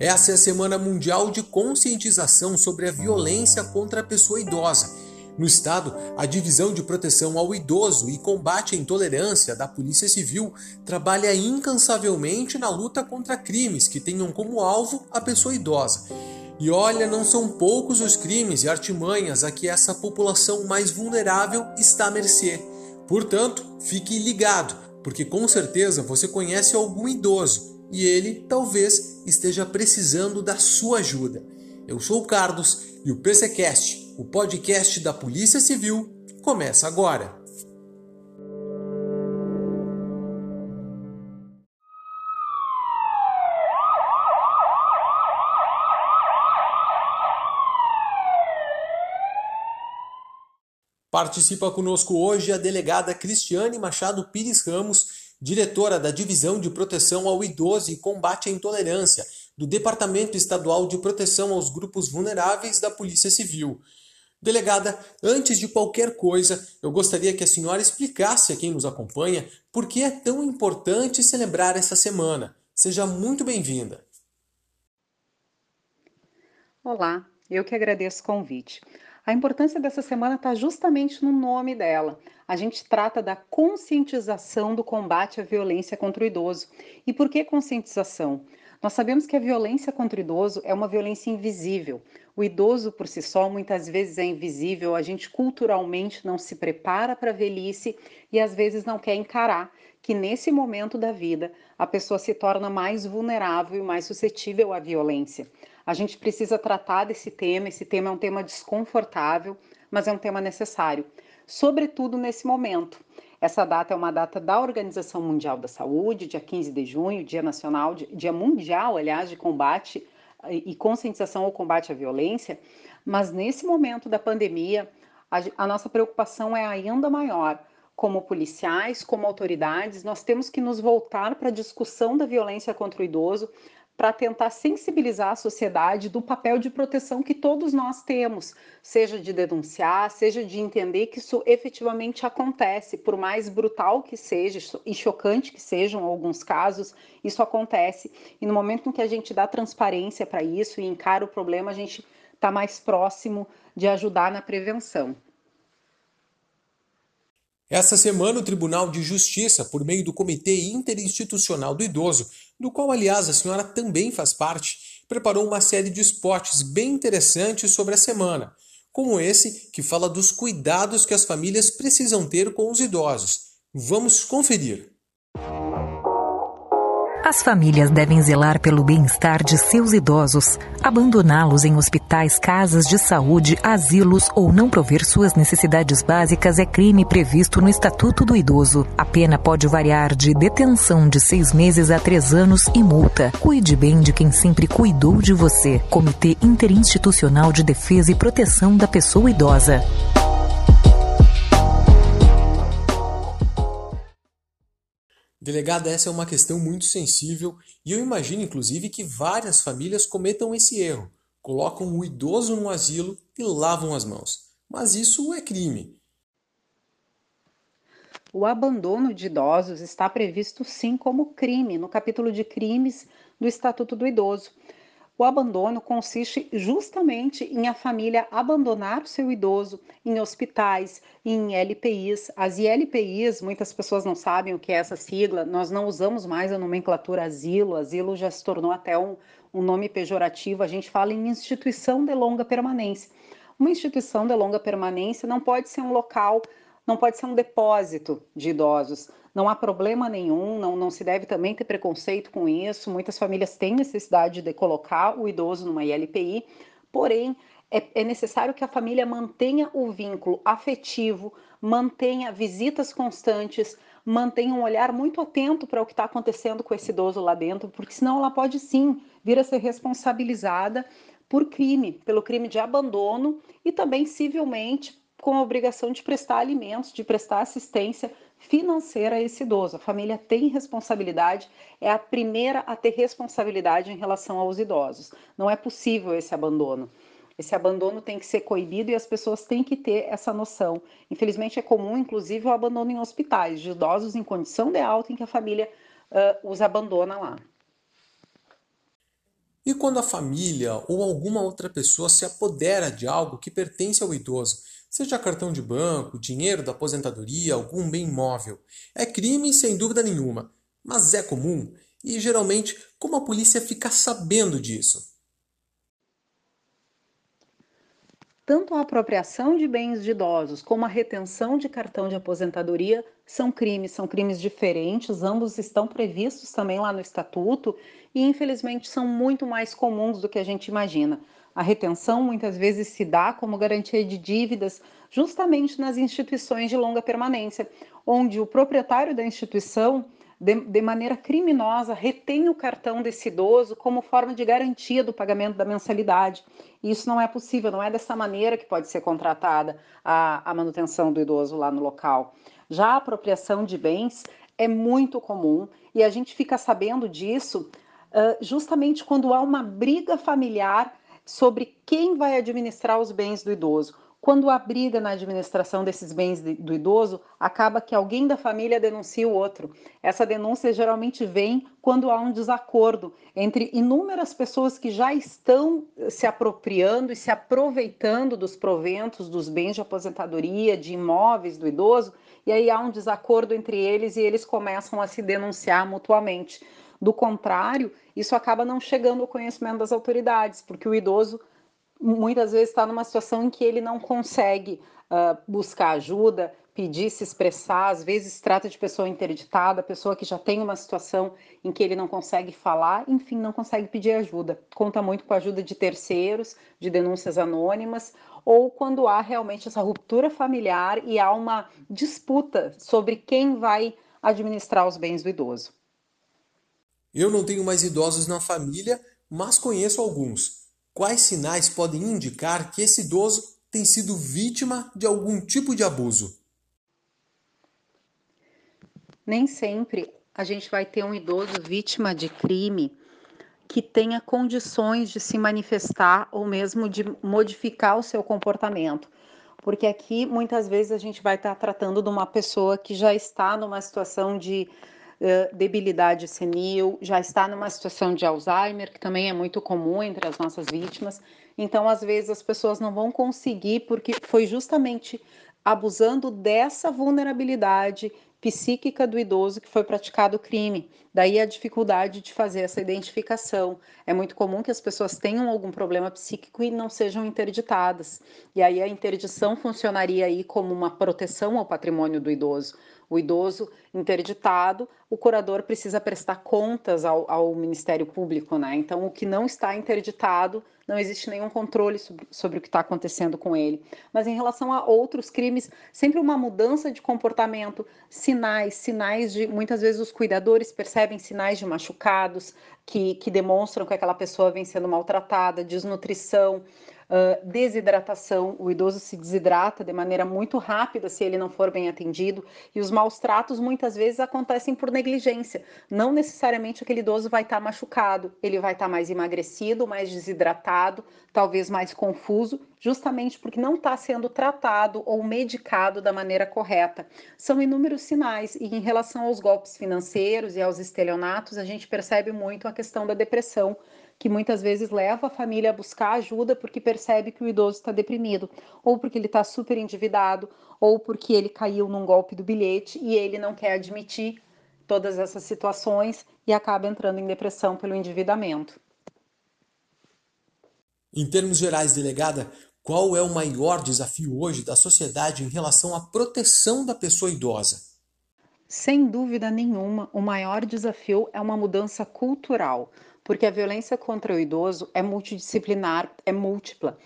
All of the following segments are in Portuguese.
Essa é a Semana Mundial de Conscientização sobre a Violência contra a Pessoa Idosa. No estado, a Divisão de Proteção ao Idoso e Combate à Intolerância da Polícia Civil trabalha incansavelmente na luta contra crimes que tenham como alvo a pessoa idosa. E olha, não são poucos os crimes e artimanhas a que essa população mais vulnerável está à mercê. Portanto, fique ligado, porque com certeza você conhece algum idoso e ele talvez esteja precisando da sua ajuda. Eu sou o Carlos e o PCcast, o podcast da Polícia Civil, começa agora. Participa conosco hoje a delegada Cristiane Machado Pires Ramos, diretora da Divisão de Proteção ao Idoso e Combate à Intolerância, do Departamento Estadual de Proteção aos Grupos Vulneráveis da Polícia Civil. Delegada, antes de qualquer coisa, eu gostaria que a senhora explicasse a quem nos acompanha por que é tão importante celebrar essa semana. Seja muito bem-vinda. Olá, eu que agradeço o convite. A importância dessa semana está justamente no nome dela. A gente trata da conscientização do combate à violência contra o idoso. E por que conscientização? Nós sabemos que a violência contra o idoso é uma violência invisível. O idoso por si só muitas vezes é invisível, a gente culturalmente não se prepara para a velhice e às vezes não quer encarar que nesse momento da vida a pessoa se torna mais vulnerável e mais suscetível à violência. A gente precisa tratar desse tema. Esse tema é um tema desconfortável, mas é um tema necessário, sobretudo nesse momento. Essa data é uma data da Organização Mundial da Saúde, dia 15 de junho, Dia Nacional, Dia Mundial, aliás, de combate e conscientização ao combate à violência. Mas nesse momento da pandemia, a, a nossa preocupação é ainda maior. Como policiais, como autoridades, nós temos que nos voltar para a discussão da violência contra o idoso, para tentar sensibilizar a sociedade do papel de proteção que todos nós temos, seja de denunciar, seja de entender que isso efetivamente acontece, por mais brutal que seja e chocante que sejam alguns casos, isso acontece. E no momento em que a gente dá transparência para isso e encara o problema, a gente está mais próximo de ajudar na prevenção. Essa semana, o Tribunal de Justiça, por meio do Comitê Interinstitucional do Idoso, do qual, aliás, a senhora também faz parte, preparou uma série de spots bem interessantes sobre a semana, como esse que fala dos cuidados que as famílias precisam ter com os idosos. Vamos conferir. As famílias devem zelar pelo bem-estar de seus idosos, abandoná-los em hospitais, casas de saúde, asilos ou não prover suas necessidades básicas é crime previsto no Estatuto do Idoso. A pena pode variar de detenção de seis meses a três anos e multa. Cuide bem de quem sempre cuidou de você. Comitê Interinstitucional de Defesa e Proteção da Pessoa Idosa. Delegada, essa é uma questão muito sensível e eu imagino, inclusive, que várias famílias cometam esse erro. Colocam o idoso no asilo e lavam as mãos. Mas isso é crime. O abandono de idosos está previsto sim como crime no capítulo de crimes do Estatuto do Idoso. O abandono consiste justamente em a família abandonar o seu idoso em hospitais, em LPIs. As ILPIs, muitas pessoas não sabem o que é essa sigla, nós não usamos mais a nomenclatura asilo, asilo já se tornou até um, um nome pejorativo, a gente fala em instituição de longa permanência. Uma instituição de longa permanência não pode ser um local não pode ser um depósito de idosos. Não há problema nenhum, não, não se deve também ter preconceito com isso. Muitas famílias têm necessidade de colocar o idoso numa ILPI, porém, é, é necessário que a família mantenha o vínculo afetivo, mantenha visitas constantes, mantenha um olhar muito atento para o que está acontecendo com esse idoso lá dentro, porque senão ela pode sim vir a ser responsabilizada por crime, pelo crime de abandono e também civilmente com a obrigação de prestar alimentos, de prestar assistência financeira a esse idoso. A família tem responsabilidade, é a primeira a ter responsabilidade em relação aos idosos. Não é possível esse abandono. Esse abandono tem que ser coibido e as pessoas têm que ter essa noção. Infelizmente, é comum, inclusive, o abandono em hospitais de idosos em condição de alta em que a família uh, os abandona lá. E quando a família ou alguma outra pessoa se apodera de algo que pertence ao idoso, seja cartão de banco, dinheiro da aposentadoria, algum bem imóvel, é crime sem dúvida nenhuma, mas é comum e geralmente como a polícia fica sabendo disso? Tanto a apropriação de bens de idosos como a retenção de cartão de aposentadoria são crimes, são crimes diferentes, ambos estão previstos também lá no estatuto e infelizmente são muito mais comuns do que a gente imagina. A retenção muitas vezes se dá como garantia de dívidas justamente nas instituições de longa permanência, onde o proprietário da instituição de, de, maneira criminosa, retém o cartão desse idoso como forma de garantia do pagamento da mensalidade. E isso não é possível, não é dessa maneira que pode ser contratada a, a manutenção do idoso lá no local. Já a apropriação de bens é muito comum e a gente fica sabendo disso uh, justamente quando há uma briga familiar sobre quem vai administrar os bens do idoso. Quando há briga na administração desses bens do idoso, acaba que alguém da família denuncia o outro. Essa denúncia geralmente vem quando há um desacordo entre inúmeras pessoas que já estão se apropriando e se aproveitando dos proventos dos bens de aposentadoria, de imóveis do idoso, e aí há um desacordo entre eles e eles começam a se denunciar mutuamente. Do contrário, isso acaba não chegando ao conhecimento das autoridades, porque o idoso muitas vezes está numa situação em que ele não consegue uh, buscar ajuda, pedir, se expressar, às vezes trata de pessoa interditada, pessoa que já tem uma situação em que ele não consegue falar, enfim, não consegue pedir ajuda. Conta muito com a ajuda de terceiros, de denúncias anônimas, ou quando há realmente essa ruptura familiar e há uma disputa sobre quem vai administrar os bens do idoso. Eu não tenho mais idosos na família, mas conheço alguns. Quais sinais podem indicar que esse idoso tem sido vítima de algum tipo de abuso? Nem sempre a gente vai ter um idoso vítima de crime que tenha condições de se manifestar ou mesmo de modificar o seu comportamento. Porque aqui muitas vezes a gente vai estar tratando de uma pessoa que já está numa situação de debilidade senil, já está numa situação de Alzheimer, que também é muito comum entre as nossas vítimas. Então, às vezes, as pessoas não vão conseguir, porque foi justamente abusando dessa vulnerabilidade psíquica do idoso que foi praticado o crime. Daí a dificuldade de fazer essa identificação. É muito comum que as pessoas tenham algum problema psíquico e não sejam interditadas. E aí a interdição funcionaria aí como uma proteção ao patrimônio do idoso o idoso interditado, o curador precisa prestar contas ao, ao, Ministério Público, né? Então, o que não está interditado, não existe nenhum controle sobre, sobre o que está acontecendo com ele. Mas em relação a outros crimes, sempre uma mudança de comportamento, sinais, sinais de. Muitas vezes os cuidadores percebem sinais de machucados que, que demonstram que aquela pessoa vem sendo maltratada, desnutrição. Uh, desidratação, o idoso se desidrata de maneira muito rápida se ele não for bem atendido, e os maus tratos muitas vezes acontecem por negligência. Não necessariamente aquele idoso vai estar tá machucado, ele vai estar tá mais emagrecido, mais desidratado, talvez mais confuso, justamente porque não está sendo tratado ou medicado da maneira correta. São inúmeros sinais, e em relação aos golpes financeiros e aos estelionatos, a gente percebe muito a questão da depressão que muitas vezes leva a família a buscar ajuda porque percebe que o idoso está deprimido, ou porque ele está super endividado, ou porque ele caiu num golpe do bilhete e ele não quer admitir todas essas situações e acaba entrando em depressão pelo endividamento. Em termos gerais, delegada, qual é o maior desafio hoje da sociedade em relação à proteção da pessoa idosa? Sem dúvida nenhuma, o maior desafio é uma mudança cultural porque a violência contra o idoso é multidisciplinar, é múltipla.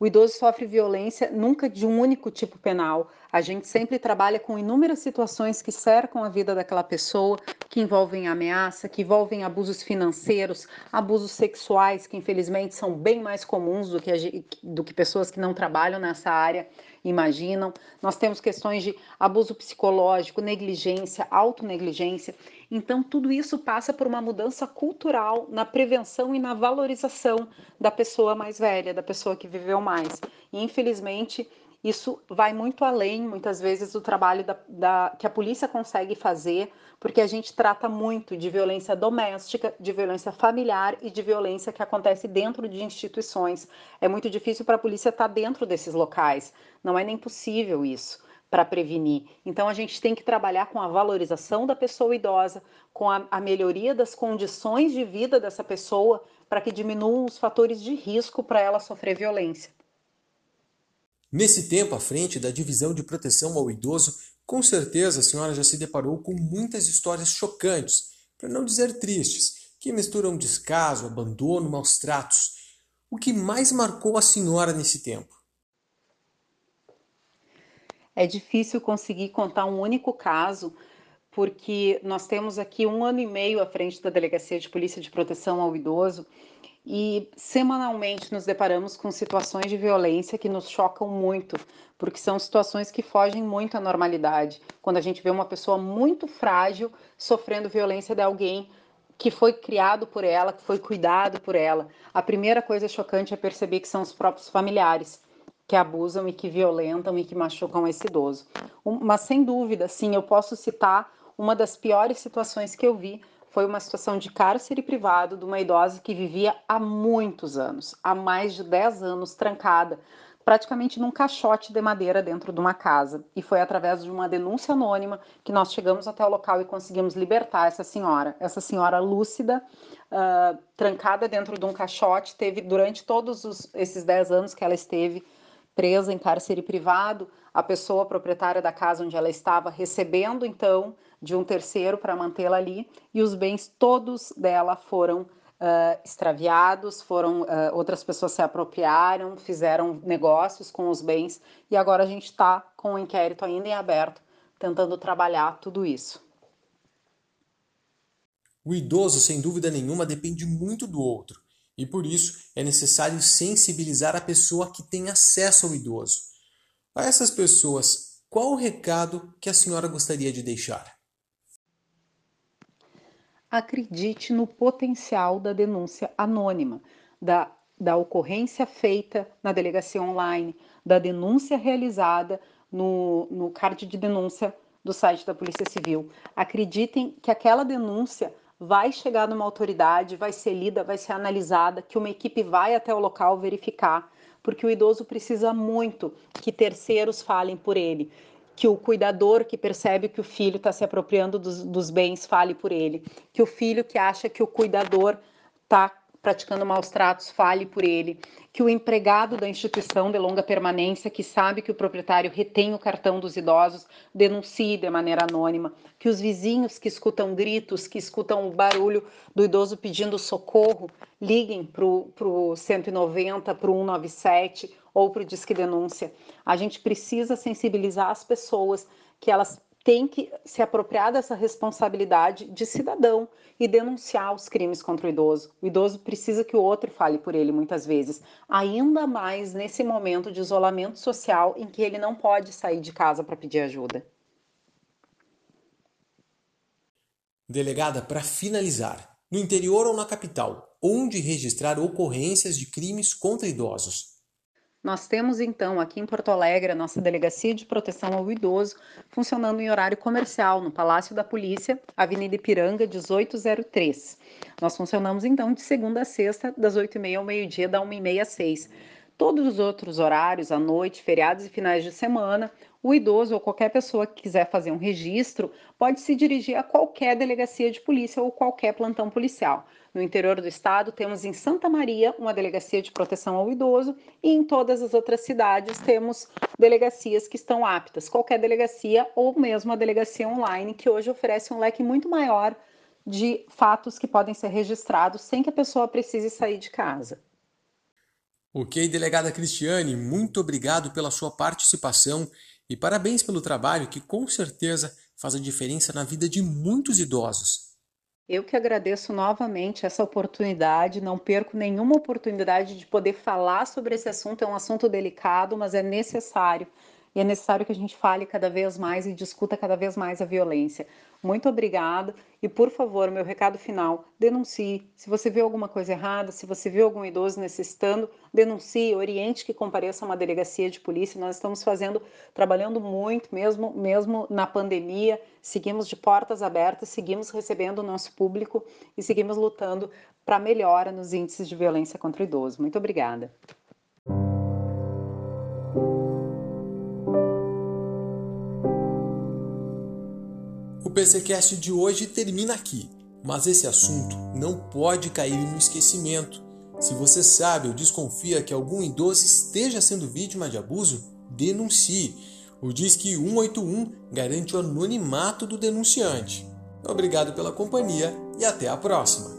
O idoso sofre violência nunca de um único tipo penal. A gente sempre trabalha com inúmeras situações que cercam a vida daquela pessoa, que envolvem ameaça, que envolvem abusos financeiros, abusos sexuais, que infelizmente são bem mais comuns do que, do que pessoas que não trabalham nessa área imaginam. Nós temos questões de abuso psicológico, negligência, autonegligência. Então, tudo isso passa por uma mudança cultural na prevenção e na valorização da pessoa mais velha, da pessoa que viveu mais. E, infelizmente, isso vai muito além, muitas vezes, do trabalho da, da, que a polícia consegue fazer, porque a gente trata muito de violência doméstica, de violência familiar e de violência que acontece dentro de instituições. É muito difícil para a polícia estar dentro desses locais, não é nem possível isso para prevenir. Então, a gente tem que trabalhar com a valorização da pessoa idosa, com a, a melhoria das condições de vida dessa pessoa, para que diminuam os fatores de risco para ela sofrer violência. Nesse tempo à frente da divisão de proteção ao idoso, com certeza a senhora já se deparou com muitas histórias chocantes, para não dizer tristes, que misturam descaso, abandono, maus tratos. O que mais marcou a senhora nesse tempo? É difícil conseguir contar um único caso, porque nós temos aqui um ano e meio à frente da Delegacia de Polícia de Proteção ao Idoso e semanalmente nos deparamos com situações de violência que nos chocam muito, porque são situações que fogem muito à normalidade. Quando a gente vê uma pessoa muito frágil sofrendo violência de alguém que foi criado por ela, que foi cuidado por ela, a primeira coisa chocante é perceber que são os próprios familiares que abusam e que violentam e que machucam esse idoso. Mas sem dúvida, sim, eu posso citar uma das piores situações que eu vi foi uma situação de cárcere privado de uma idosa que vivia há muitos anos, há mais de 10 anos, trancada, praticamente num caixote de madeira dentro de uma casa. E foi através de uma denúncia anônima que nós chegamos até o local e conseguimos libertar essa senhora. Essa senhora lúcida, uh, trancada dentro de um caixote, teve durante todos os, esses 10 anos que ela esteve presa em cárcere privado, a pessoa proprietária da casa onde ela estava recebendo então de um terceiro para mantê-la ali, e os bens todos dela foram uh, extraviados, foram uh, outras pessoas se apropriaram, fizeram negócios com os bens, e agora a gente está com o inquérito ainda em aberto, tentando trabalhar tudo isso. O idoso, sem dúvida nenhuma, depende muito do outro, e por isso é necessário sensibilizar a pessoa que tem acesso ao idoso. A essas pessoas, qual o recado que a senhora gostaria de deixar? acredite no potencial da denúncia anônima, da, da ocorrência feita na delegacia online, da denúncia realizada no, no card de denúncia do site da Polícia Civil. Acreditem que aquela denúncia vai chegar numa autoridade, vai ser lida, vai ser analisada, que uma equipe vai até o local verificar, porque o idoso precisa muito que terceiros falem por ele que o cuidador que percebe que o filho está se apropriando dos, dos, bens fale por ele, que o filho que acha que o cuidador está praticando maus tratos fale por ele, que o empregado da instituição de longa permanência que sabe que o proprietário retém o cartão dos idosos denuncie de maneira anônima, que os vizinhos que escutam gritos, que escutam o barulho do idoso pedindo socorro, liguem para o 190, para o 197 ou para o Disque Denúncia. A gente precisa sensibilizar as pessoas que elas têm que se apropriar dessa responsabilidade de cidadão e denunciar os crimes contra o idoso. O idoso precisa que o outro fale por ele muitas vezes, ainda mais nesse momento de isolamento social em que ele não pode sair de casa para pedir ajuda. Delegada, para finalizar, no interior ou na capital, onde registrar ocorrências de crimes contra idosos? Nós temos então aqui em Porto Alegre a nossa Delegacia de Proteção ao Idoso funcionando em horário comercial no Palácio da Polícia, Avenida Ipiranga 1803. Nós funcionamos então de segunda a sexta, das 8h30 ao meio-dia, da 1h30 às 6 Todos os outros horários, à noite, feriados e finais de semana, o idoso ou qualquer pessoa que quiser fazer um registro pode se dirigir a qualquer delegacia de polícia ou qualquer plantão policial. No interior do estado, temos em Santa Maria uma delegacia de proteção ao idoso e em todas as outras cidades temos delegacias que estão aptas, qualquer delegacia ou mesmo a delegacia online, que hoje oferece um leque muito maior de fatos que podem ser registrados sem que a pessoa precise sair de casa. Ok, delegada Cristiane, muito obrigado pela sua participação E parabéns pelo trabalho que com certeza faz a diferença na vida de muitos idosos. Eu que agradeço novamente essa oportunidade, não perco nenhuma oportunidade de poder falar sobre esse assunto. É um assunto delicado, mas é necessário. E é necessário que a gente fale cada vez mais e discuta cada vez mais a violência. Muito obrigada e, por favor, meu recado final: denuncie. Se você vê alguma coisa errada, se você vê algum idoso necessitando, denuncie, oriente que compareça a uma delegacia de polícia. Nós estamos fazendo, trabalhando muito, mesmo, mesmo na pandemia, seguimos de portas abertas, seguimos recebendo o nosso público e seguimos lutando para melhora nos índices de violência contra o idoso. Muito obrigada. PCcast de hoje termina aqui, mas esse assunto não pode cair no esquecimento. Se você sabe ou desconfia que algum idoso esteja sendo vítima de abuso, denuncie. O Disque 181 garante o anonimato do denunciante. Obrigado pela companhia e até a próxima!